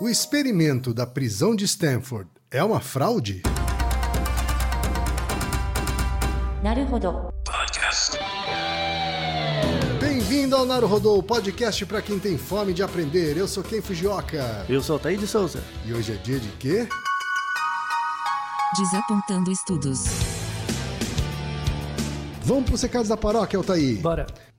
O experimento da prisão de Stanford é uma fraude? Bem-vindo ao Naruhodô, o podcast para quem tem fome de aprender. Eu sou Ken Fujioka. Eu sou Taí de Souza. E hoje é dia de quê? Desapontando estudos. Vamos para os recados da paróquia, Altaí. Bora.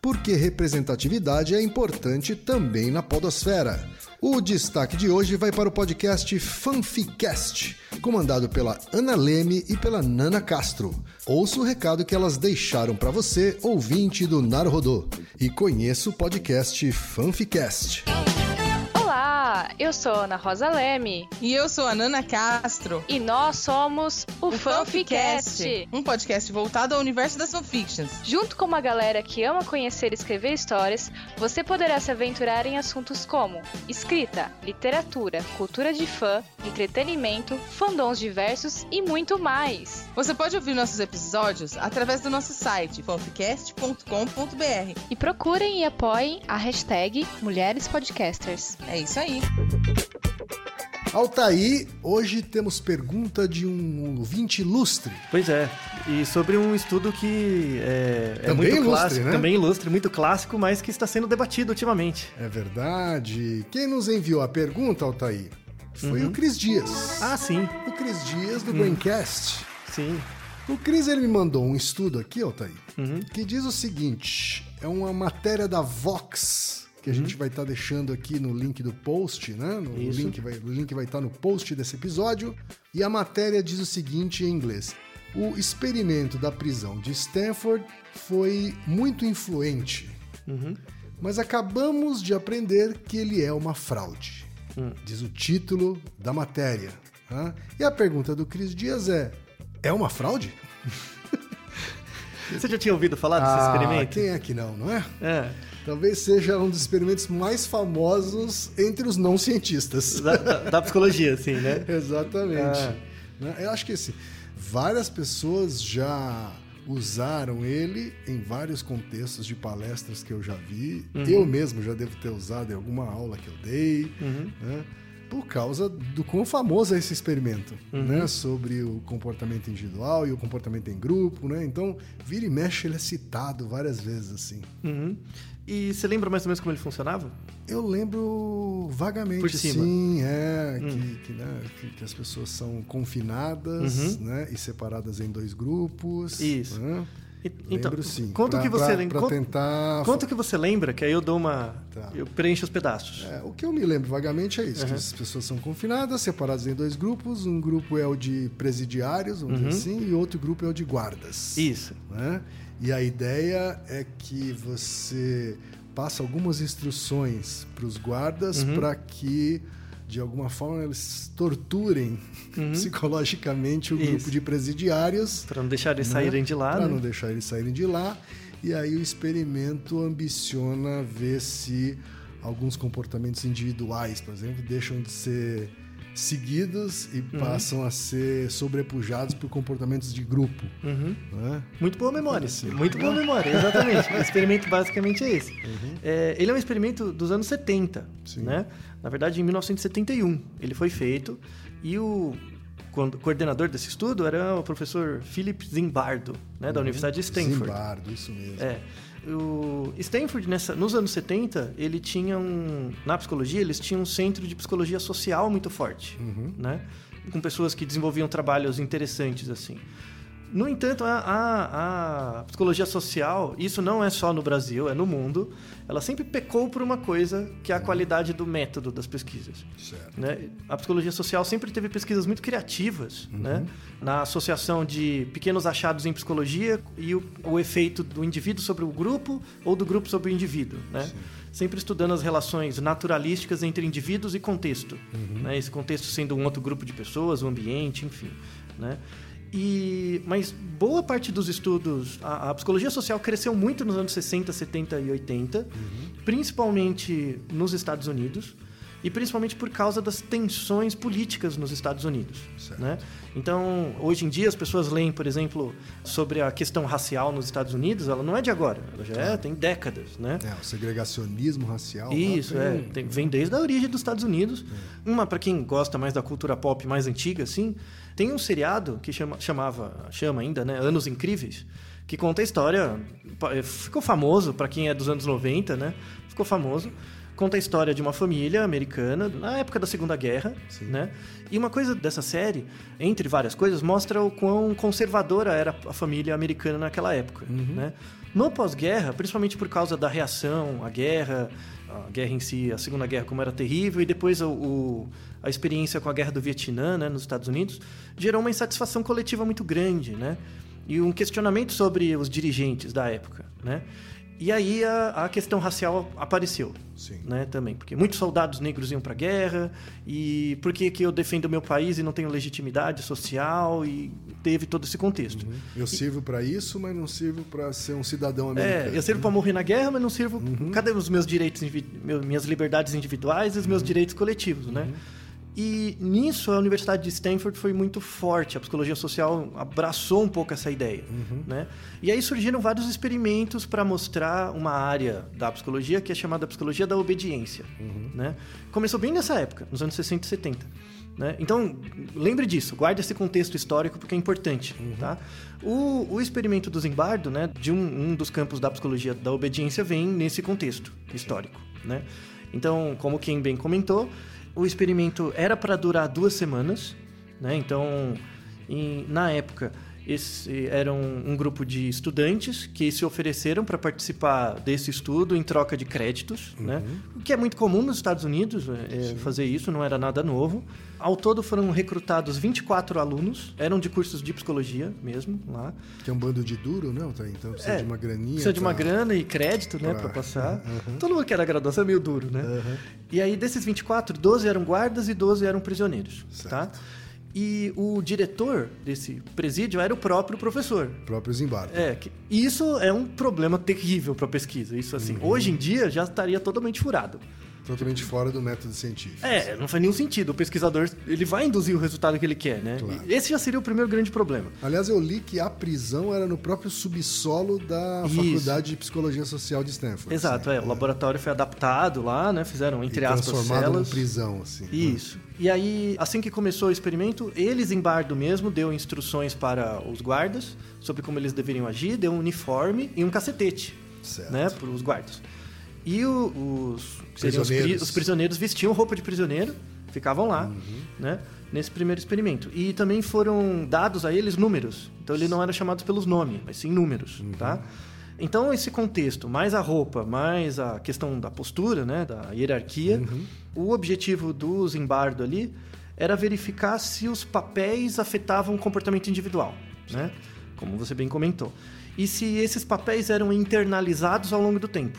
porque representatividade é importante também na podosfera. O destaque de hoje vai para o podcast Fanficast, comandado pela Ana Leme e pela Nana Castro. Ouça o recado que elas deixaram para você, ouvinte do Naruhodô, e conheça o podcast Fanficast. Olá, eu sou Ana Rosa Leme E eu sou a Nana Castro. e nós somos o, O Fanficast. Fanficast, um podcast voltado ao universo das fanfictions. Junto com uma galera que ama conhecer e escrever histórias, você poderá se aventurar em assuntos como escrita, literatura, cultura de fã, entretenimento, fandoms diversos e muito mais. Você pode ouvir nossos episódios através do nosso site fanficast.com.br. E procurem e apoiem a hashtag Mulheres Podcasters. É isso aí. Altaí, hoje temos pergunta de um ouvinte ilustre. Pois é. E sobre um estudo que é, é muito ilustre, clássico, né? também ilustre, muito clássico, mas que está sendo debatido ultimamente. É verdade. Quem nos enviou a pergunta, Altaí, foi o Cris Dias. Ah, sim. O Cris Dias do Braincast. Sim. O Cris ele me mandou um estudo aqui, Altaí, Uhum. que diz o seguinte: é uma matéria da Vox que a gente vai estar deixando aqui no link do post, né? No Isso. link vai, o link vai estar no post desse episódio. E a matéria diz o seguinte em inglês: o experimento da prisão de Stanford foi muito influente, mas acabamos de aprender que ele é uma fraude. Diz o título da matéria. né? E a pergunta do Cris Dias é: é uma fraude? Você já tinha ouvido falar desse Ah, experimento? quem é que não, não é? É. Talvez seja um dos experimentos mais famosos entre os não cientistas. Da, da- da psicologia, assim, né? Exatamente. Ah. Né? Eu acho que assim, várias pessoas já usaram ele em vários contextos de palestras que eu já vi. Uhum. Eu mesmo já devo ter usado em alguma aula que eu dei. Uhum. né? Por causa do quão famoso é esse experimento, Uhum. né? Sobre o comportamento individual e o comportamento em grupo, né? Então, vira e mexe, ele é citado várias vezes, assim. E você lembra mais ou menos como ele funcionava? Eu lembro vagamente, Por cima. Hum. sim, é, que, que, né, que, que as pessoas são confinadas, Uhum. né, e separadas em dois grupos. Isso. né? E- Lembro sim. Conta o que você lembra. Tentar... Conta o que você lembra, que aí eu dou uma. Tá. Eu preencho os pedaços. É, o que eu me lembro vagamente é isso, que Uhum. as pessoas são confinadas, separadas em dois grupos, um grupo é o de presidiários, vamos Uhum. dizer assim, e outro grupo é o de guardas. Isso. né? E a ideia é que você passa algumas instruções para os guardas Uhum. para que de alguma forma eles torturem psicologicamente o Uhum. Isso. grupo de presidiários Pra não deixar eles saírem de lá, para né? não deixar eles saírem de lá e aí o experimento ambiciona ver se alguns comportamentos individuais por exemplo deixam de ser seguidos e Uhum. passam a ser sobrepujados por comportamentos de grupo Uhum. né? Muito boa memória. Assim. Muito boa memória, exatamente. o experimento basicamente é esse. Uhum. É, ele é um experimento dos anos 70, Sim. né? Na verdade, em 1971 ele foi feito e o coordenador desse estudo era o professor Philip Zimbardo, né, da Universidade de Stanford. Zimbardo, isso mesmo. É. O Stanford, nessa, nos anos 70, ele tinha um. Na psicologia, eles tinham um centro de psicologia social muito forte. Né? Com pessoas que desenvolviam trabalhos interessantes, assim. No entanto, a, a- a psicologia social, isso não é só no Brasil, é no mundo, ela sempre pecou por uma coisa que é a qualidade do método das pesquisas. Certo. né? A psicologia social sempre teve pesquisas muito criativas, Uhum. né? na associação de pequenos achados em psicologia e o, o efeito do indivíduo sobre o grupo ou do grupo sobre o indivíduo. Né? sempre estudando as relações naturalísticas entre indivíduos e contexto. Uhum. Né? Esse contexto sendo um outro grupo de pessoas, o ambiente, enfim. Né? E, mas boa parte dos estudos, a, a psicologia social cresceu muito nos anos 60, 70 e 80, Uhum. principalmente nos Estados Unidos e principalmente por causa das tensões políticas nos Estados Unidos. Né? Então, hoje em dia, as pessoas leem, por exemplo, sobre a questão racial nos Estados Unidos, ela não é de agora, ela já é, tem décadas. Né? É, o segregacionismo racial. Isso, tem- é. Tem- vem desde a origem dos Estados Unidos. É. Uma, para quem gosta mais da cultura pop mais antiga, assim, tem um seriado que chama, chamava, chama ainda, né? Anos Incríveis, que conta a história. eh, Ficou famoso para quem é dos anos 90, né? Ficou famoso. Conta a história de uma família americana na época da Segunda Guerra, Sim. né? E uma coisa dessa série, entre várias coisas, mostra o quão conservadora era a família americana naquela época, né? No pós-guerra, principalmente por causa da reação à guerra, a guerra em si, a Segunda Guerra como era terrível, e depois o, o- a experiência com a Guerra do Vietnã, né, nos Estados Unidos, gerou uma insatisfação coletiva muito grande, né? E um questionamento sobre os dirigentes da época, né? E aí a, a questão racial apareceu, Sim. né, também. Porque muitos soldados negros iam para a guerra, e por que, que eu defendo o meu país e não tenho legitimidade social, e teve todo esse contexto. Eu sirvo pra isso, mas não sirvo pra ser um cidadão americano. É, eu sirvo para morrer na guerra, mas não sirvo. Cadê os meus direitos, minhas liberdades individuais e os meus direitos coletivos, né? E nisso a Universidade de Stanford foi muito forte. A psicologia social abraçou um pouco essa ideia, né? E aí surgiram vários experimentos para mostrar uma área da psicologia que é chamada psicologia da obediência, né? Começou bem nessa época, nos anos 60 e 70. Né? Então, lembre disso, guarde esse contexto histórico porque é importante. Tá? O, o experimento do Zimbardo, né, de um, um dos campos da psicologia da obediência, vem nesse contexto histórico. Né? Então, como quem bem comentou, o experimento era para durar duas semanas. Né? Então, em- na época, esse era um, um grupo de estudantes que se ofereceram para participar desse estudo em troca de créditos, né? o que é muito comum nos Estados Unidos é, é, fazer isso, não era nada novo. Ao todo foram recrutados 24 alunos, eram de cursos de psicologia mesmo lá. Que é um bando de duro, né? Altair? Então precisa É, de uma graninha. Precisa de uma pra- grana e crédito, né, para passar. Todo mundo que era graduação é meio duro, né? E aí, desses 24, 12 eram guardas e 12 eram prisioneiros, tá? Certo. E o diretor desse presídio era o próprio professor. Próprio Zimbardo. É, que isso é um problema terrível para pesquisa. Isso assim, Uhum. hoje em dia já estaria totalmente furado. Totalmente fora do método científico. É, não faz nenhum sentido. O pesquisador, ele vai induzir o resultado que ele quer, né? Claro. Esse já seria o primeiro grande problema. Aliás, eu li que a prisão era no próprio subsolo da Isso. Faculdade de Psicologia Social de Stanford. Exato, assim. é. O laboratório foi adaptado lá, né? Fizeram, entre E aspas, transformado celas. prisão, assim. Isso. E aí, assim que começou o experimento, eles em bardo mesmo deu instruções para os guardas sobre como eles deveriam agir, deu um uniforme e um cacetete, Certo. né, para os guardas. E o- os, seriam os, Prisioneiros. os prisioneiros vestiam roupa de prisioneiro, ficavam lá, Uhum. né, nesse primeiro experimento. E também foram dados a eles números. Então eles não eram chamados pelos nomes, mas sim números, Uhum. tá? Então esse contexto, mais a roupa, mais a questão da postura, né, da hierarquia, Uhum. o objetivo do Zimbardo ali era verificar se os papéis afetavam o comportamento individual, né? Como você bem comentou. E se esses papéis eram internalizados ao longo do tempo.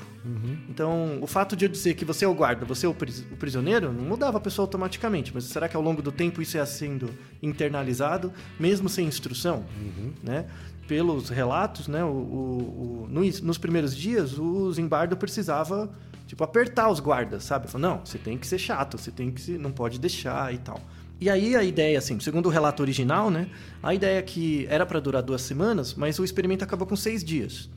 Então, o fato de eu dizer que você é o guarda, você é o, pris- o prisioneiro, não mudava a pessoa automaticamente. Mas será que ao longo do tempo isso ia sendo internalizado, mesmo sem instrução? Né? Pelos relatos, né, o, o- o- nos, nos primeiros dias, o Zimbardo precisava tipo, apertar os guardas, sabe? Falou, não, você tem que ser chato, você tem que se, não pode deixar e tal. E aí a ideia, assim, segundo o relato original, né? A ideia é que era para durar duas semanas, mas o experimento acabou com seis dias.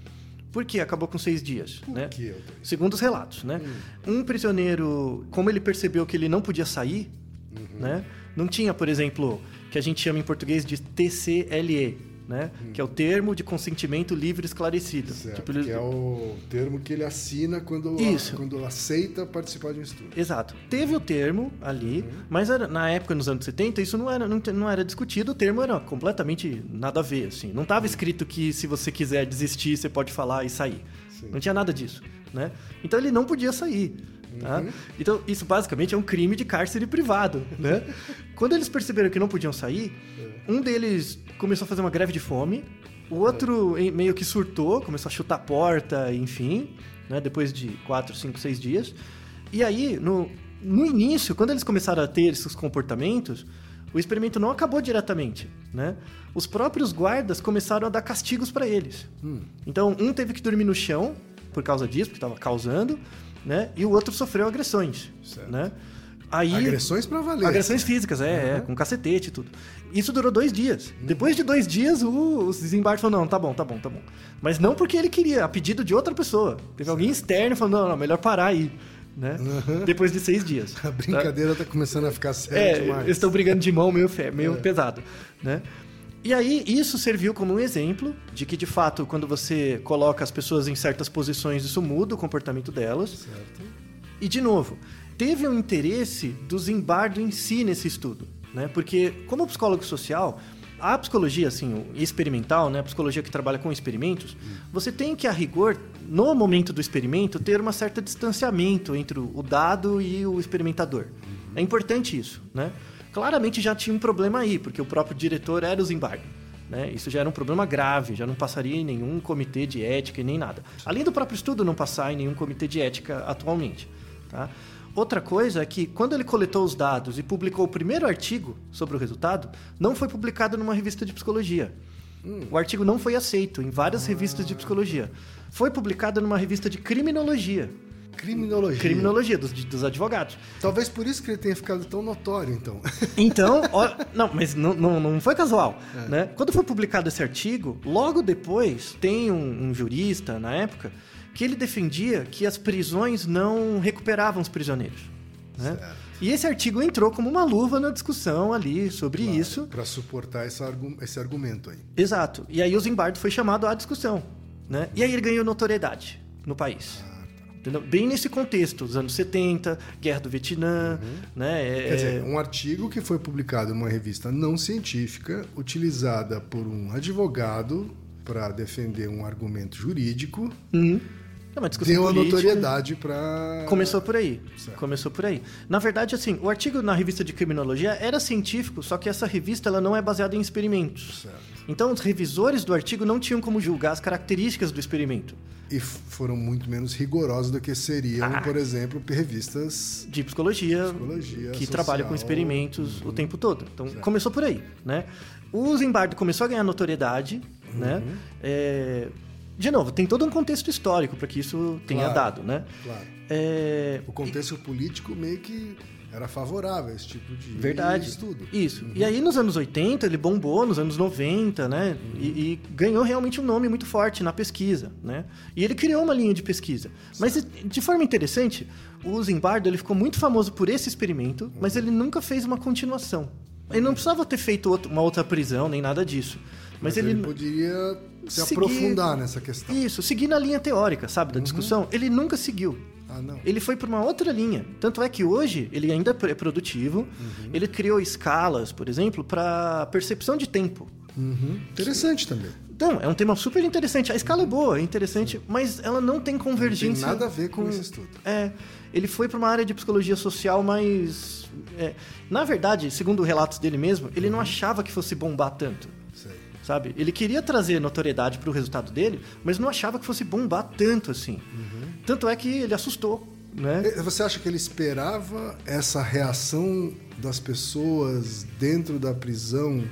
Por que acabou com seis dias? né? que? Segundo os relatos, né? Um prisioneiro, como ele percebeu que ele não podia sair, né? Não tinha, por exemplo, que a gente chama em português de TCLE, né? Que é o termo de consentimento livre esclarecido. Certo, Tipo, ele- que é o termo que ele assina quando, Isso. quando aceita participar de um estudo. Exato. Teve o termo ali, mas era- na época, nos anos 70, isso não era, não, não era discutido, o termo era completamente nada a ver, assim. Não estava escrito que se você quiser desistir, você pode falar e sair. Sim. Não tinha nada disso, né? Então ele não podia sair. Tá? Então, isso basicamente é um crime de cárcere privado, né? Quando eles perceberam que não podiam sair, um deles começou a fazer uma greve de fome, O outro meio que surtou, começou a chutar a porta, enfim, né? Depois de quatro, cinco, seis dias. E aí, no, no início, quando eles começaram a ter esses comportamentos, o experimento não acabou diretamente, né? Os próprios guardas começaram a dar castigos para eles. Então, um teve que dormir no chão por causa disso, porque estava causando, né? E o outro sofreu agressões, Certo. né? Aí, Agressões pra valer. Agressões físicas, é, é, com cacetete e tudo. Isso durou dois dias. Depois de dois dias, o, os desembarques falaram, não, tá bom, tá bom, tá bom. Mas não porque ele queria, a pedido de outra pessoa. Teve alguém externo falando, não, não, melhor parar aí. Né? Depois de seis dias. A brincadeira tá começando a ficar séria É, demais. eles estão brigando de mão meio, fe- meio pesado, né? E aí, isso serviu como um exemplo de que, de fato, quando você coloca as pessoas em certas posições, isso muda o comportamento delas. Certo. E, de novo, teve um interesse do Zimbardo em si nesse estudo, né? Porque, como psicólogo social, a psicologia, assim, experimental, né? A psicologia que trabalha com experimentos, você tem que, a rigor, no momento do experimento, ter uma certa distanciamento entre o dado e o experimentador. É importante isso, né? Claramente já tinha um problema aí, porque o próprio diretor era o Zimbardo. Né? Isso já era um problema grave, já não passaria em nenhum comitê de ética e nem nada. Além do próprio estudo não passar em nenhum comitê de ética atualmente. Tá? Outra coisa é que, quando ele coletou os dados e publicou o primeiro artigo sobre o resultado, não foi publicado numa revista de psicologia. O artigo não foi aceito em várias revistas de psicologia. Foi publicado numa revista de criminologia. Criminologia. Criminologia, dos, dos advogados. Talvez por isso que ele tenha ficado tão notório, então. Então, ó, não, mas não, não, não foi casual, né? Quando foi publicado esse artigo, logo depois tem um, um jurista na época que ele defendia que as prisões não recuperavam os prisioneiros, né? E esse artigo entrou como uma luva na discussão ali sobre isso. Para suportar esse, argu- esse argumento aí. Exato. E aí o Zimbardo foi chamado à discussão, né? E aí ele ganhou notoriedade no país. Entendeu? Bem nesse contexto, dos anos 70, Guerra do Vietnã, né? É- Quer dizer, um artigo que foi publicado em uma revista não científica, utilizada por um advogado para defender um argumento jurídico, Uhum. É uma discussão deu a notoriedade para. Começou por aí. Certo. Começou por aí. Na verdade, assim, o artigo na revista de criminologia era científico, só que essa revista ela não é baseada em experimentos. Certo. Então, os revisores do artigo não tinham como julgar as características do experimento E foram muito menos rigorosos do que seriam, Ah. por exemplo, revistas. de psicologia, Psicologia que social. trabalham com experimentos Uhum. o tempo todo. Então, começou por aí, né? O Zimbardo começou a ganhar notoriedade, né? Uhum. É, De novo, tem todo um contexto histórico para que isso tenha Claro. dado, né? Claro. É, O contexto político meio que era favorável a esse tipo de Verdade. estudo. Isso. E aí nos anos 80 ele bombou, nos anos 90, né? E, e ganhou realmente um nome muito forte na pesquisa, né? E ele criou uma linha de pesquisa. Mas de forma interessante, o Zimbardo ele ficou muito famoso por esse experimento, mas ele nunca fez uma continuação. Ele não precisava ter feito uma outra prisão nem nada disso. Mas, Mas ele, ele, poderia se seguir- aprofundar nessa questão. isso, seguir na linha teórica, sabe, da discussão, ele nunca seguiu. Ah, não. Ele foi para uma outra linha. Tanto é que hoje ele ainda é produtivo. Ele criou escalas, por exemplo, para percepção de tempo. Uhum. Interessante também. Então, é um tema super interessante. A escala é boa, é interessante, mas ela não tem convergência. Não tem nada a ver com esse estudo. É, ele foi para uma área de psicologia social, mas é, na verdade, segundo relatos dele mesmo, ele Uhum. não achava que fosse bombar tanto. Sabe? Ele queria trazer notoriedade para o resultado dele, mas não achava que fosse bombar tanto assim. Uhum. Tanto é que ele assustou, né? Você acha que ele esperava essa reação das pessoas dentro da prisão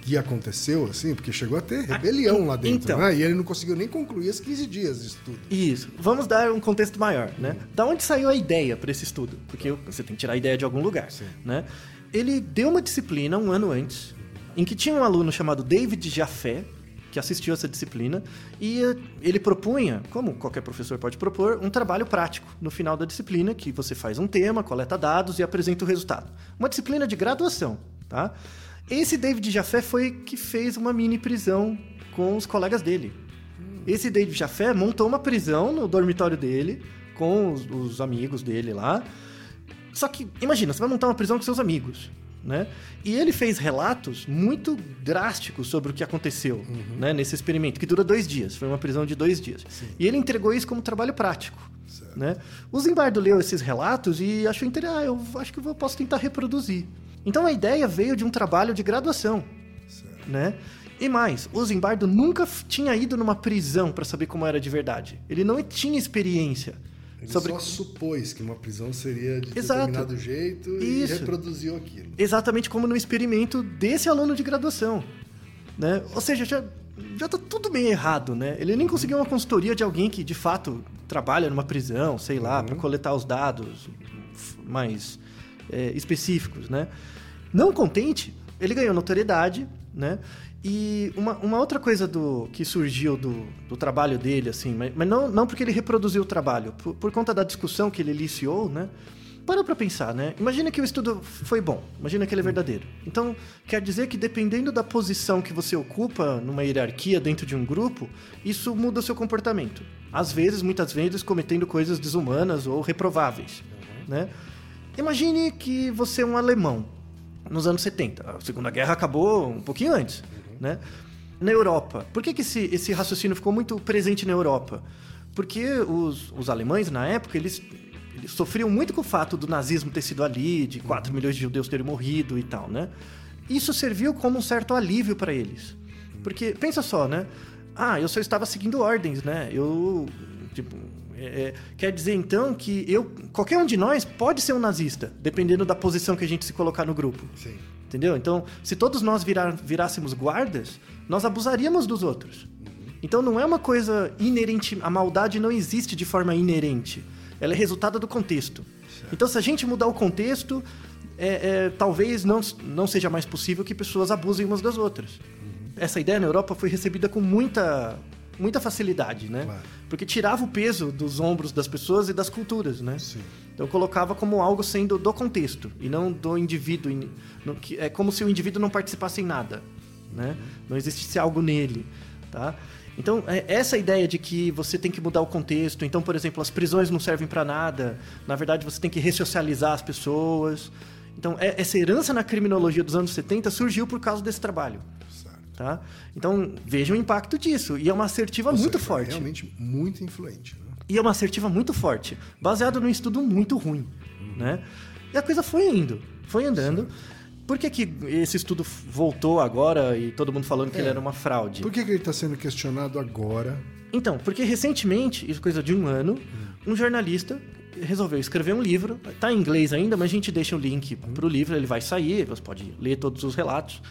que aconteceu, assim? Porque chegou a ter rebelião lá dentro, então. né? E ele não conseguiu nem concluir os 15 dias de estudo. Isso. Vamos dar um contexto maior, né? Da onde saiu a ideia para esse estudo? Porque você tem que tirar a ideia de algum lugar, né? Ele deu uma disciplina um ano antes, em que tinha um aluno chamado David Jaffé, que assistiu essa disciplina, e eh, ele propunha, como qualquer professor pode propor, um trabalho prático no final da disciplina, que você faz um tema, coleta dados e apresenta o resultado. Uma disciplina de graduação, tá? Esse David Jaffé foi que fez uma mini prisão com os colegas dele. Esse David Jaffé montou uma prisão no dormitório dele, com os, os amigos dele lá. Só que, imagina, você vai montar uma prisão com seus amigos, né? E ele fez relatos muito drásticos sobre o que aconteceu né, nesse experimento, que dura dois dias. Foi uma prisão de dois dias. E ele entregou isso como trabalho prático. Né? O Zimbardo leu esses relatos e achou interessante. Ah, eu acho que eu posso tentar reproduzir. Então a ideia veio de um trabalho de graduação né? E mais, o Zimbardo nunca tinha ido numa prisão para saber como era de verdade. Ele não tinha experiência Ele sobre só supôs que uma prisão seria de Exato. determinado jeito e Isso. reproduziu aquilo. exatamente como no experimento desse aluno de graduação, né? Ou seja, já já tá tudo meio errado, né? Ele nem conseguiu uma consultoria de alguém que de fato trabalha numa prisão, sei lá, para coletar os dados mais é, específicos, né? Não contente, ele ganhou notoriedade, né? E uma, uma outra coisa do que surgiu do, do trabalho dele, assim, mas, mas não, não porque ele reproduziu o trabalho, por, por conta da discussão que ele iniciou, né? Para pra pensar, né? Imagina que o estudo foi bom, imagina que ele é verdadeiro. Então, quer dizer que dependendo da posição que você ocupa numa hierarquia dentro de um grupo, isso muda o seu comportamento. Às vezes, muitas vezes, cometendo coisas desumanas ou reprováveis, né? Imagine que você é um alemão nos anos 70. A Segunda Guerra acabou um pouquinho antes, né? Na Europa. Por que, que esse, esse raciocínio ficou muito presente na Europa? Porque os, os alemães, na época, eles, eles sofriam muito com o fato do nazismo ter sido ali, de 4 milhões de judeus terem morrido e tal, né? Isso serviu como um certo alívio para eles. Porque, pensa só, né? Ah, eu só estava seguindo ordens, né? Eu, tipo, é, é, quer dizer então que eu, qualquer um de nós pode ser um nazista, dependendo da posição que a gente se colocar no grupo. Sim. Entendeu? Então, se todos nós virar, virássemos guardas, nós abusaríamos dos outros. Então, não é uma coisa inerente. A maldade não existe de forma inerente. Ela é resultado do contexto. Então, se a gente mudar o contexto, é, é, talvez não, não seja mais possível que pessoas abusem umas das outras. Essa ideia na Europa foi recebida com muita, muita facilidade, né? Claro. Porque tirava o peso dos ombros das pessoas e das culturas, né? Sim. Então colocava como algo sendo do contexto e não do indivíduo. em- no que- É como se o indivíduo não participasse em nada, né? Não existisse algo nele, tá? Então é- essa ideia de que você tem que mudar o contexto. Então, por exemplo, as prisões não servem para nada. Na verdade, você tem que ressocializar as pessoas. Então é- essa herança na criminologia dos anos 70 surgiu por causa desse trabalho. Tá? Então veja o impacto disso e é uma assertiva Ou muito seja, forte. Realmente muito influente. Né? E é uma assertiva muito forte, baseado num estudo muito ruim, né? E a coisa foi indo, foi andando. Por que, que esse estudo voltou agora e todo mundo falando que ele era uma fraude? Por que, que ele está sendo questionado agora? Então, porque recentemente, isso coisa de um ano, um jornalista resolveu escrever um livro. Tá em inglês ainda, mas a gente deixa o link pro livro, ele vai sair, você pode ler todos os relatos.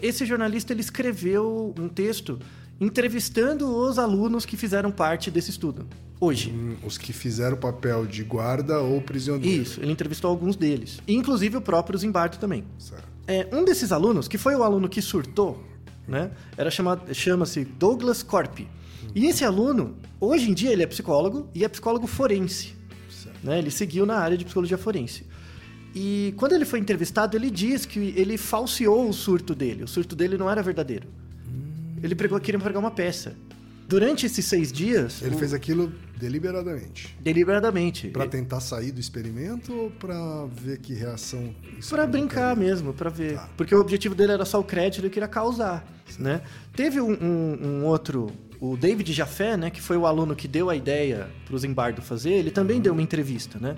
Esse jornalista ele escreveu um texto entrevistando os alunos que fizeram parte desse estudo hoje. Hum, Os que fizeram o papel de guarda ou prisioneiro. Isso, ele entrevistou alguns deles. Inclusive o próprio Zimbardo também. É, um desses alunos, que foi o aluno que surtou, né? Era chamado, chama-se Douglas Corp. E esse aluno, hoje em dia, ele é psicólogo e é psicólogo forense. Né? Ele seguiu na área de psicologia forense. E quando ele foi entrevistado, ele diz que ele falseou o surto dele. O surto dele não era verdadeiro. Ele pregou, queria pregar uma peça. Durante esses seis dias, Ele o- fez aquilo deliberadamente. deliberadamente. Pra tentar sair do experimento ou pra ver que reação Pra brincar mesmo, pra ver. Tá. Porque o objetivo dele era só o crédito, ele queria causar, né? Teve um, um- um outro, o David Jafé, né? Que foi o aluno que deu a ideia pro Zimbardo fazer, ele também deu uma entrevista, né?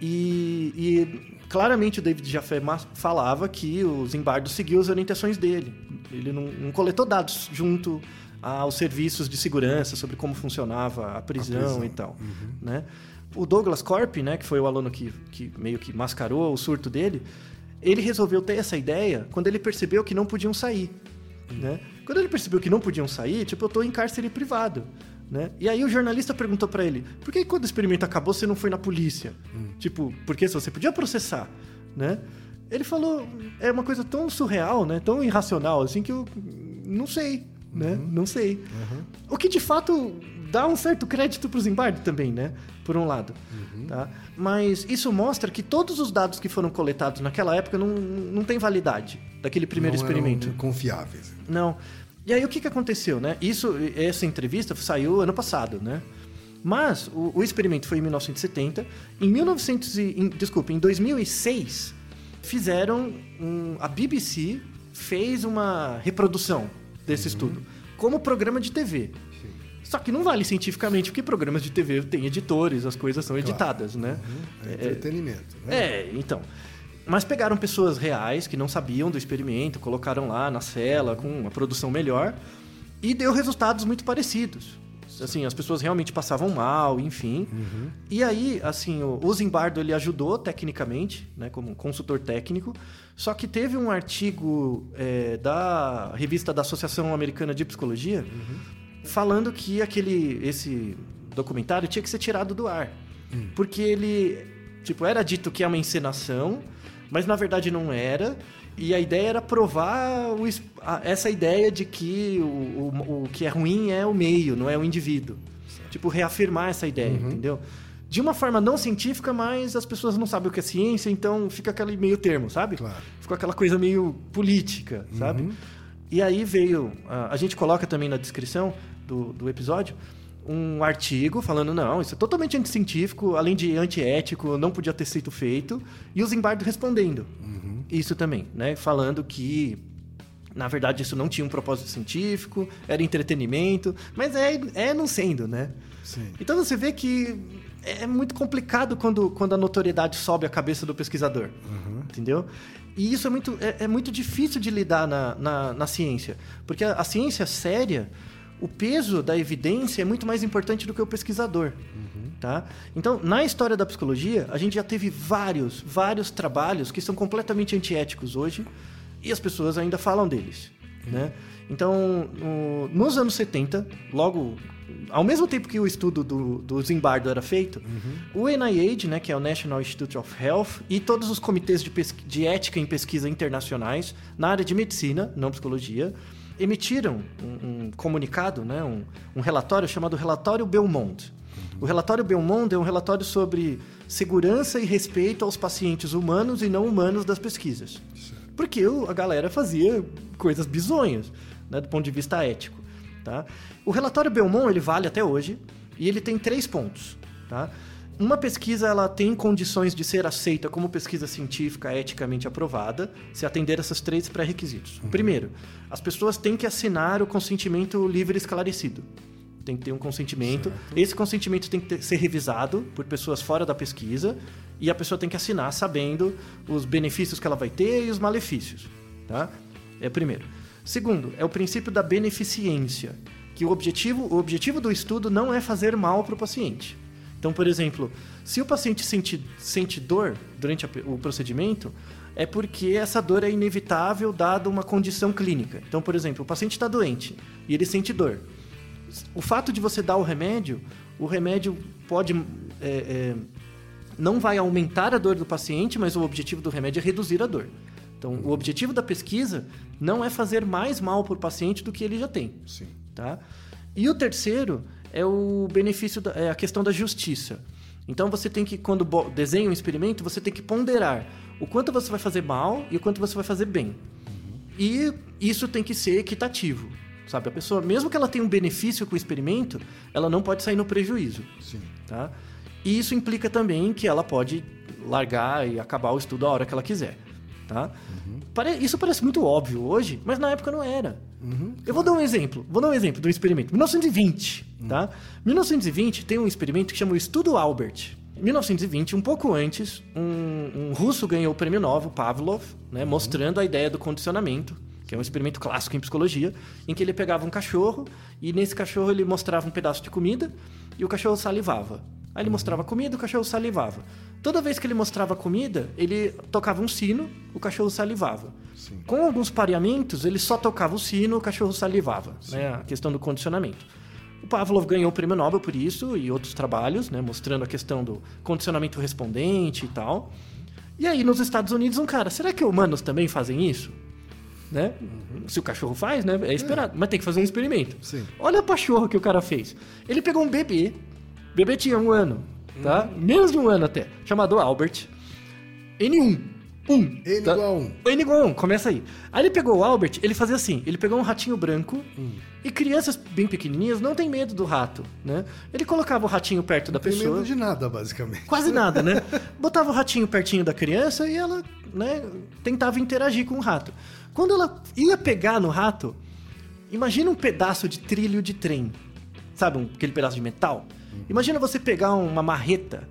E, e claramente o David Jafé ma- falava que o Zimbardo seguiu as orientações dele. Ele não, não coletou dados junto aos serviços de segurança sobre como funcionava a prisão, prisão. e tal, né? O Douglas Corp, né, que foi o aluno que, que meio que mascarou o surto dele, ele resolveu ter essa ideia quando ele percebeu que não podiam sair, né? Quando ele percebeu que não podiam sair, tipo, eu tô em cárcere privado, né? E aí o jornalista perguntou pra ele, por que quando o experimento acabou você não foi na polícia? Tipo, porque se você podia processar, né? Ele falou, é uma coisa tão surreal, né? Tão irracional, assim, que eu não sei, né? Não sei. O que de fato dá um certo crédito pro Zimbardo também, né? Por um lado. Tá? Mas isso mostra que todos os dados que foram coletados naquela época não, não tem validade daquele primeiro Não eram experimento. confiáveis. Não. E aí o que, que aconteceu, né? Isso, essa entrevista saiu ano passado, né? Mas o, o experimento foi em 1970. Em 1900 e, em, desculpa, em 2006 fizeram um, a BBC fez uma reprodução desse estudo como programa de TV. Só que não vale cientificamente porque programas de TV têm editores, as coisas são editadas, né? É entretenimento, né? É, então. Mas pegaram pessoas reais que não sabiam do experimento, colocaram lá na cela com uma produção melhor e deu resultados muito parecidos. Assim, as pessoas realmente passavam mal, enfim. E aí, assim, o, o Zimbardo ele ajudou tecnicamente, né, como consultor técnico. Só que teve um artigo é, da revista da Associação Americana de Psicologia falando que aquele esse documentário tinha que ser tirado do ar. Porque ele, tipo, era dito que é uma encenação, mas na verdade não era. E a ideia era provar o a- essa ideia de que o, o, o que é ruim é o meio, não é o indivíduo. Tipo, reafirmar essa ideia, entendeu? De uma forma não científica, mas as pessoas não sabem o que é ciência, então fica aquele meio termo, sabe? Claro. Ficou aquela coisa meio política, sabe? E aí veio. A, a gente coloca também na descrição do, do episódio um artigo falando: não, isso é totalmente anticientífico, além de antiético, não podia ter sido feito. E o Zimbardo respondendo isso também, né? Falando que. Na verdade, isso não tinha um propósito científico, era entretenimento, mas é, é não sendo, né? Sim. Então você vê que é muito complicado quando, quando a notoriedade sobe a cabeça do pesquisador. Entendeu? E isso é muito, é, é muito difícil de lidar na, na, na ciência. Porque a, a ciência séria, o peso da evidência é muito mais importante do que o pesquisador. Tá? Então, na história da psicologia, a gente já teve vários, vários trabalhos que são completamente antiéticos hoje e as pessoas ainda falam deles. Né? Então, no- nos anos 70, logo ao mesmo tempo que o estudo do, do Zimbardo era feito, o NIH, né, que é o National Institute of Health, e todos os comitês de, de ética em pesquisa internacionais na área de medicina, não psicologia, emitiram um, um comunicado, né, um, um relatório chamado Relatório Belmont. O relatório Belmont é um relatório sobre segurança e respeito aos pacientes humanos e não humanos das pesquisas. Porque a galera fazia coisas bizonhas, né, do ponto de vista ético. Tá? O relatório Belmont ele vale até hoje e ele tem três pontos. Tá? Uma pesquisa ela tem condições de ser aceita como pesquisa científica eticamente aprovada se atender esses três pré-requisitos. Primeiro, as pessoas têm que assinar o consentimento livre e esclarecido. Tem que ter um consentimento. Esse consentimento tem que ter- ser revisado por pessoas fora da pesquisa e a pessoa tem que assinar sabendo os benefícios que ela vai ter e os malefícios. Tá? É primeiro. Segundo, é o princípio da beneficência, que o objetivo, o objetivo do estudo não é fazer mal para o paciente. Então, por exemplo, se o paciente sente, sente dor durante a- o procedimento, é porque essa dor é inevitável dada uma condição clínica. Então, por exemplo, o paciente está doente e ele sente dor. O fato de você dar o remédio, o remédio pode. é, é, não vai aumentar a dor do paciente, mas o objetivo do remédio é reduzir a dor. Então, o objetivo da pesquisa não é fazer mais mal para o paciente do que ele já tem. Sim. Tá? E o terceiro é o benefício, da, é a questão da justiça. Então você tem que, quando desenha um experimento, você tem que ponderar o quanto você vai fazer mal e o quanto você vai fazer bem. E isso tem que ser equitativo. Sabe? A pessoa, mesmo que ela tenha um benefício com o experimento, ela não pode sair no prejuízo. Sim. Tá? E isso implica também que ela pode largar e acabar o estudo a hora que ela quiser. Tá? Pare- Isso parece muito óbvio hoje, mas na época não era. Eu vou dar um exemplo. Vou dar um exemplo do experimento. 1920, tá? 1920 tem um experimento que chama o Estudo Albert. 1920, um pouco antes, um, um russo ganhou o prêmio Nobel, Pavlov, né, mostrando a ideia do condicionamento, que é um experimento clássico em psicologia, em que ele pegava um cachorro e nesse cachorro ele mostrava um pedaço de comida e o cachorro salivava. Aí ele mostrava comida, o cachorro salivava. Toda vez que ele mostrava comida, ele tocava um sino, o cachorro salivava. Sim. Com alguns pareamentos, ele só tocava o sino, o cachorro salivava. Né? A questão do condicionamento. O Pavlov ganhou o prêmio Nobel por isso e outros trabalhos, né? mostrando a questão do condicionamento respondente e tal. E aí, nos Estados Unidos, um cara, será que humanos também fazem isso? Né? Se o cachorro faz, né? É esperado. Mas tem que fazer um experimento. Sim. Olha a pachorra que o cara fez. Ele pegou um bebê. O bebê tinha um ano, tá? Menos de um ano até. Chamado Albert. N1. Um. N tá? igual a um. N igual a um, começa aí. Aí ele pegou o Albert, ele fazia assim, ele pegou um ratinho branco, e crianças bem pequenininhas não tem medo do rato, né? Ele colocava o ratinho perto da Tem pessoa. medo de nada, basicamente. Quase nada, né? Botava o ratinho pertinho da criança e ela, né, tentava interagir com o rato. Quando ela ia pegar no rato, imagina um pedaço de trilho de trem. Sabe, um- aquele pedaço de metal? Imagina você pegar uma marreta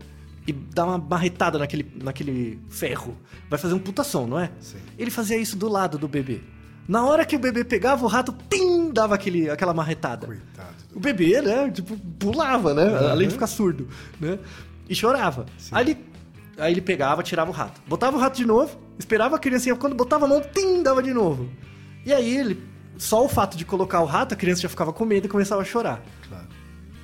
e dá uma barretada naquele, naquele ferro, vai fazer um puta som, não é? Sim. Ele fazia isso do lado do bebê. Na hora que o bebê pegava o rato, tim, dava aquele, aquela marretada. Coitado. O bebê, né, tipo, pulava, né? Além de ficar surdo, né? E chorava. Aí ele, aí ele pegava, tirava o rato. Botava o rato de novo, esperava a criancinha, quando botava a mão, tim, dava de novo. E aí ele, só o fato de colocar o rato, a criança já ficava com medo e começava a chorar.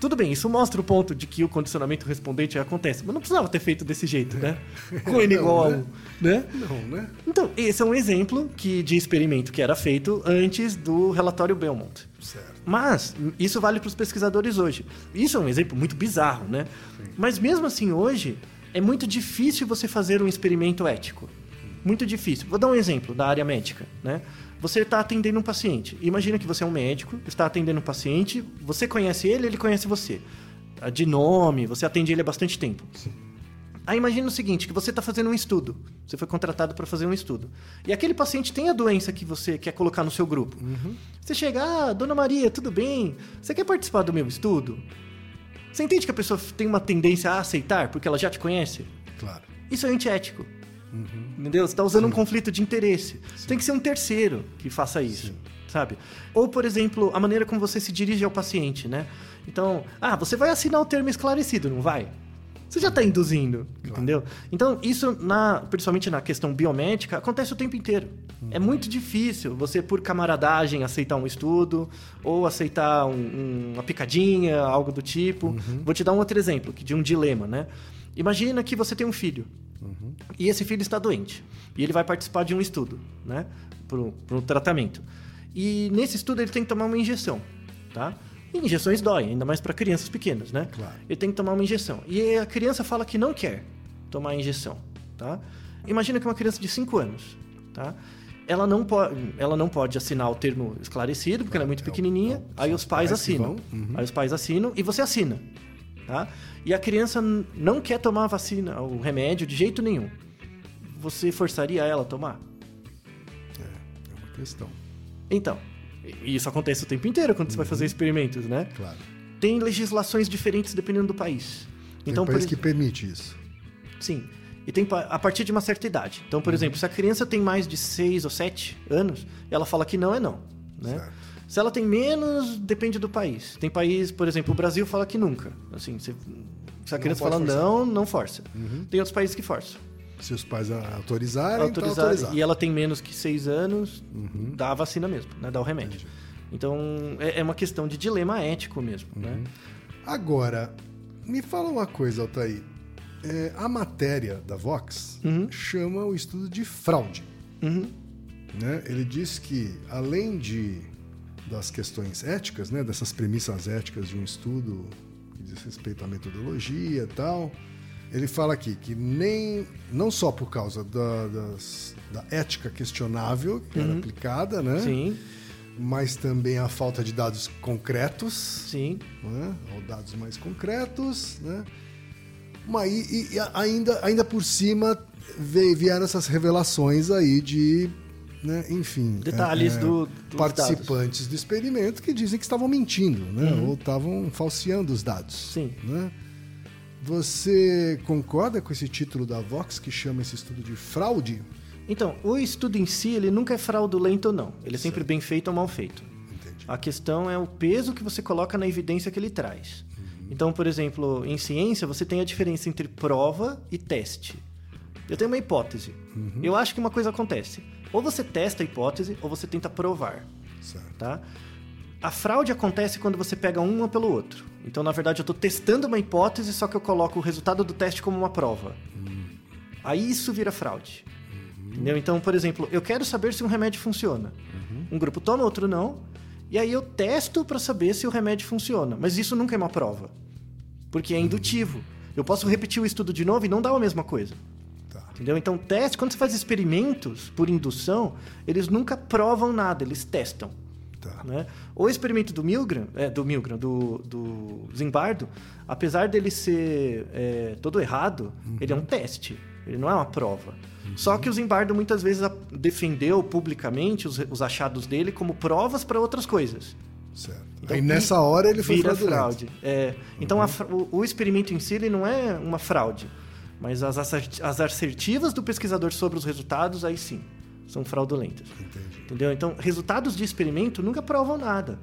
Tudo bem, isso mostra o ponto de que o condicionamento respondente acontece, mas não precisava ter feito desse jeito, né? Com N igual a Não, 1, né? Não, né? Então, esse é um exemplo que, de experimento que era feito antes do relatório Belmont. Certo. Mas isso vale para os pesquisadores hoje. Isso é um exemplo muito bizarro, né? Mas mesmo assim, hoje, é muito difícil você fazer um experimento ético. Muito difícil. Vou dar um exemplo da área médica, né? Você está atendendo um paciente. Imagina que você é um médico, está atendendo um paciente, você conhece ele, ele conhece você. Ah, De nome, você atende ele há bastante tempo. Aí imagina o seguinte, que você está fazendo um estudo. Você foi contratado para fazer um estudo. E aquele paciente tem a doença que você quer colocar no seu grupo. Você chega, ah, dona Maria, tudo bem? Você quer participar do meu estudo? Você entende que a pessoa tem uma tendência a aceitar porque ela já te conhece? Claro. Isso é antiético. Entendeu? Você está usando um conflito de interesse. Tem que ser um terceiro que faça isso, sabe? Ou, por exemplo, a maneira como você se dirige ao paciente, né? Então, ah, você vai assinar o termo esclarecido, não vai? Você já está induzindo, entendeu? Então, isso, na, principalmente na questão biomédica, acontece o tempo inteiro. É muito difícil você, por camaradagem, aceitar um estudo ou aceitar um- um- uma picadinha, algo do tipo. Vou te dar um outro exemplo, de um dilema, né? Imagina que você tem um filho e esse filho está doente e ele vai participar de um estudo, né, para um tratamento. E nesse estudo ele tem que tomar uma injeção, tá? E injeções doem, ainda mais para crianças pequenas, né? Claro. Ele tem que tomar uma injeção. E a criança fala que não quer tomar a injeção, tá? Imagina que uma criança de 5 anos, tá? Ela não, pode, ela não pode assinar o termo esclarecido, porque ela é muito É pequenininha. é aí os pais assinam. uhum. Aí os pais assinam e você assina, tá? E a criança não quer tomar a vacina, o remédio, de jeito nenhum. Você forçaria ela a tomar? É uma questão. Então, isso acontece o tempo inteiro quando você vai Uhum. fazer experimentos, né? Claro. Tem legislações diferentes dependendo do país. Tem Então, por país ex- que permite isso. Sim. E tem a partir de uma certa idade. Então, por exemplo, se a criança tem mais de 6 ou 7 anos, ela fala que não é não. Né? Certo. Se ela tem menos, depende do país. Tem país, por exemplo, o Brasil fala que nunca. Assim, se, se a Não criança fala forçar. não, não força. Tem outros países que forçam. Se os pais autorizarem, Autorizar, tá autorizado. e ela tem menos que 6 anos, Uhum. dá a vacina mesmo, né? Dá o remédio. Então, é, é uma questão de dilema ético mesmo, Uhum. né? Agora, me fala uma coisa, Altair. É, a matéria da Vox Uhum. chama o estudo de fraude. Uhum. né? Ele diz que, além de das questões éticas, né, dessas premissas éticas de um estudo que diz respeito à metodologia e tal, ele fala aqui que nem não só por causa da, das- da ética questionável que era aplicada, né, Sim, mas também a falta de dados concretos, sim. né? ou dados mais concretos, né? Mas e, e ainda, ainda por cima veio- vieram essas revelações aí de, né, enfim, Detalhes é, é, do- participantes do experimento que dizem que estavam mentindo, né? Ou estavam falseando os dados. Sim. Né? Você concorda com esse título da Vox que chama esse estudo de fraude? Então, o estudo em si, ele nunca é fraudulento ou não. Ele é sempre bem feito ou mal feito. Entendi. A questão é o peso que você coloca na evidência que ele traz. Então, por exemplo, em ciência, você tem a diferença entre prova e teste. Eu tenho uma hipótese. Eu acho que uma coisa acontece. Ou você testa a hipótese, ou você tenta provar. Certo. Tá? A fraude acontece quando você pega um pelo outro. Então, na verdade, eu estou testando uma hipótese, só que eu coloco o resultado do teste como uma prova. Aí isso vira fraude. Entendeu? Então, por exemplo, eu quero saber se um remédio funciona. Um grupo toma, outro não. E aí eu testo para saber se o remédio funciona. Mas isso nunca é uma prova. Porque é indutivo. Eu posso repetir o estudo de novo e não dá a mesma coisa. Entendeu? Então, teste, quando você faz experimentos por indução, eles nunca provam nada, eles testam. Tá. Né? O experimento do Milgram, é, do Milgram, do, do Zimbardo, apesar dele ser é, todo errado, ele é um teste, ele não é uma prova. Só que o Zimbardo muitas vezes defendeu publicamente os, os achados dele como provas para outras coisas. Certo. Então, Aí nessa hora ele foi Vira fraudulento. fraude. É, então a fra- o, o experimento em si ele não é uma fraude. Mas as as assertivas do pesquisador sobre os resultados, aí sim, são fraudulentas. Entendeu? Então, resultados de experimento nunca provam nada.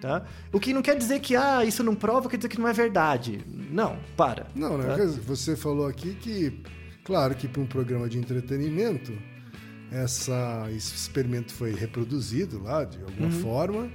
Tá? O que não quer dizer que ah, isso não prova, quer dizer que não é verdade. Não, para. Não, né? tá? Você falou aqui que, claro que para um programa de entretenimento, essa, esse experimento foi reproduzido lá de alguma Uhum. forma,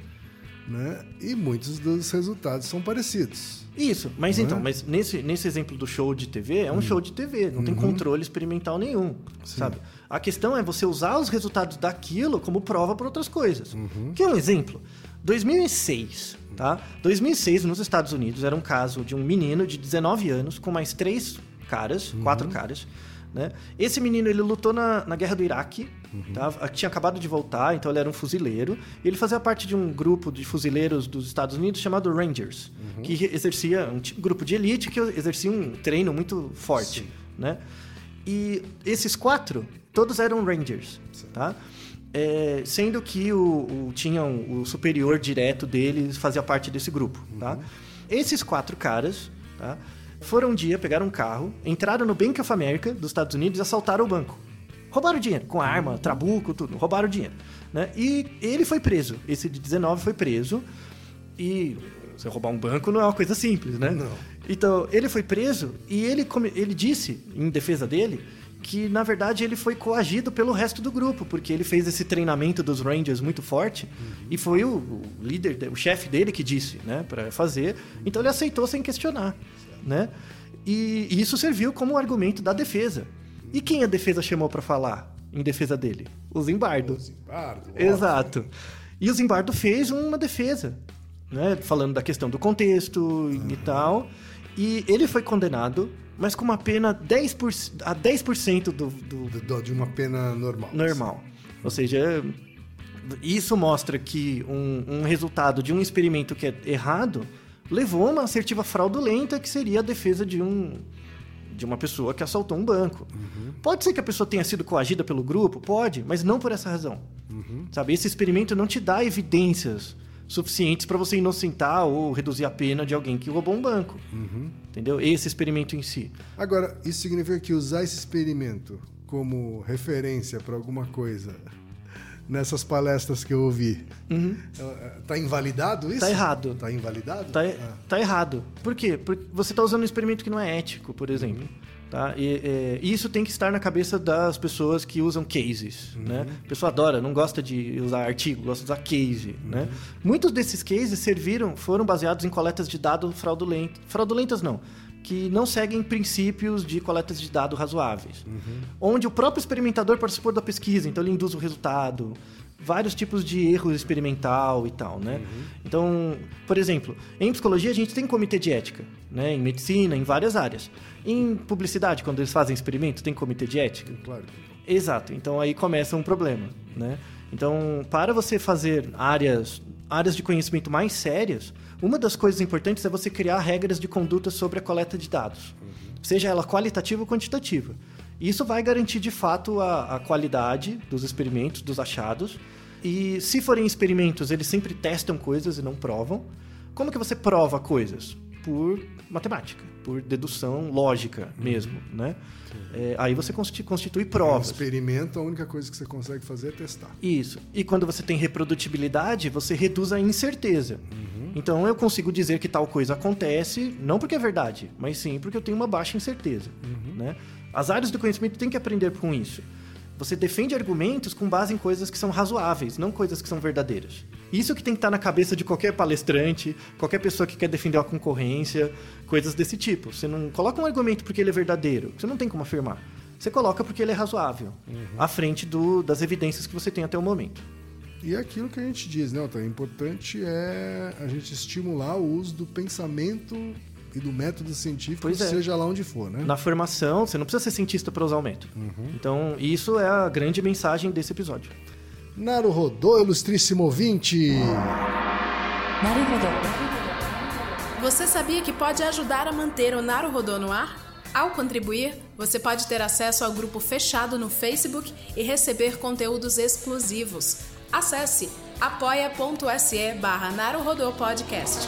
né? E muitos dos resultados são parecidos. Isso, mas Não então, é? mas nesse, nesse exemplo do show de TV, é um show de TV, não tem controle experimental nenhum, sabe? A questão é você usar os resultados daquilo como prova para outras coisas. Que é um exemplo. 2006, tá? 2006, nos Estados Unidos, era um caso de um menino de 19 anos com mais três caras, quatro caras, né? Esse menino, ele lutou na, na guerra do Iraque, tá? tinha acabado de voltar, então ele era um fuzileiro. E ele fazia parte de um grupo de fuzileiros dos Estados Unidos chamado Rangers, que re- exercia um grupo de elite que exercia um treino muito forte, né? E esses quatro, todos eram Rangers, tá? É, sendo que o, o- tinha um- o superior direto deles fazia parte desse grupo, tá? Esses quatro caras, tá? Foram um dia, pegaram um carro, entraram no Bank of America dos Estados Unidos e assaltaram o banco. Roubaram o dinheiro, com arma, trabuco, tudo. Roubaram o dinheiro. Né? E ele foi preso. Esse de 19 foi preso. E você roubar um banco não é uma coisa simples, né? Não. Então, ele foi preso e ele, ele disse, em defesa dele, que na verdade ele foi coagido pelo resto do grupo, porque ele fez esse treinamento dos Rangers muito forte e foi o, o líder, de- o chefe dele que disse, né, para fazer. Então ele aceitou sem questionar, né? E, e isso serviu como argumento da defesa. E quem a defesa chamou para falar em defesa dele? O Zimbardo. Zimbardo, Exato. E o Zimbardo fez uma defesa, né? Falando da questão do contexto e tal. E ele foi condenado, mas com uma pena 10%, a 10% do, do Do- De uma pena normal. normal. Ou seja, isso mostra que um, um resultado de um experimento que é errado levou a uma assertiva fraudulenta que seria a defesa de um de uma pessoa que assaltou um banco. Pode ser que a pessoa tenha sido coagida pelo grupo, pode, mas não por essa razão. Sabe, esse experimento não te dá evidências suficientes para você inocentar ou reduzir a pena de alguém que roubou um banco. Entendeu? Esse experimento em si. Agora, isso significa que usar esse experimento como referência para alguma coisa nessas palestras que eu ouvi, eh, tá invalidado isso? Tá errado. Tá invalidado? Tá, Ah. tá errado. Por quê? Porque você está usando um experimento que não é ético, por exemplo. Tá? E, é, isso tem que estar na cabeça das pessoas que usam cases. Né? A pessoa adora, não gosta de usar artigo, gosta de usar case. Né? Muitos desses cases serviram, foram baseados em coletas de dados fraudulentas. Fraudulentas não. Que não seguem princípios de coletas de dados razoáveis. Onde o próprio experimentador participou da pesquisa, então ele induz o resultado vários tipos de erro experimental e tal, né? Então, por exemplo, em psicologia a gente tem comitê de ética, né? Em medicina, em várias áreas. Em publicidade, quando eles fazem experimento, tem comitê de ética? Claro. Exato. Então aí começa um problema, né? Então, para você fazer áreas, áreas de conhecimento mais sérias, uma das coisas importantes é você criar regras de conduta sobre a coleta de dados, seja ela qualitativa ou quantitativa. Isso vai garantir de fato a, a qualidade dos experimentos, dos achados. E se forem experimentos, eles sempre testam coisas e não provam. Como que você prova coisas? Por matemática, por dedução lógica mesmo, né? É, aí você consti- constitui Um provas. experimento, a única coisa que você consegue fazer é testar. Isso. E quando você tem reprodutibilidade, você reduz a incerteza. Então eu consigo dizer que tal coisa acontece, não porque é verdade, mas sim porque eu tenho uma baixa incerteza. Né? As áreas do conhecimento têm que aprender com isso. Você defende argumentos com base em coisas que são razoáveis, não coisas que são verdadeiras. Isso que tem que estar na cabeça de qualquer palestrante, qualquer pessoa que quer defender a concorrência, coisas desse tipo. Você não coloca um argumento porque ele é verdadeiro, você não tem como afirmar. Você coloca porque ele é razoável, à frente do- das evidências que você tem até o momento. E é aquilo que a gente diz, né, Otávio? O importante é a gente estimular o uso do pensamento e do método científico, é. seja lá onde for, né? Na formação, você não precisa ser cientista para usar o método. Uhum. Então, isso é a grande mensagem desse episódio. Naru Rodô, ilustríssimo ouvinte! Naruhodô. Você sabia que pode ajudar a manter o Naru Rodô no ar? Ao contribuir, você pode ter acesso ao grupo fechado no Facebook e receber conteúdos exclusivos. Acesse apoia.se barra Podcast.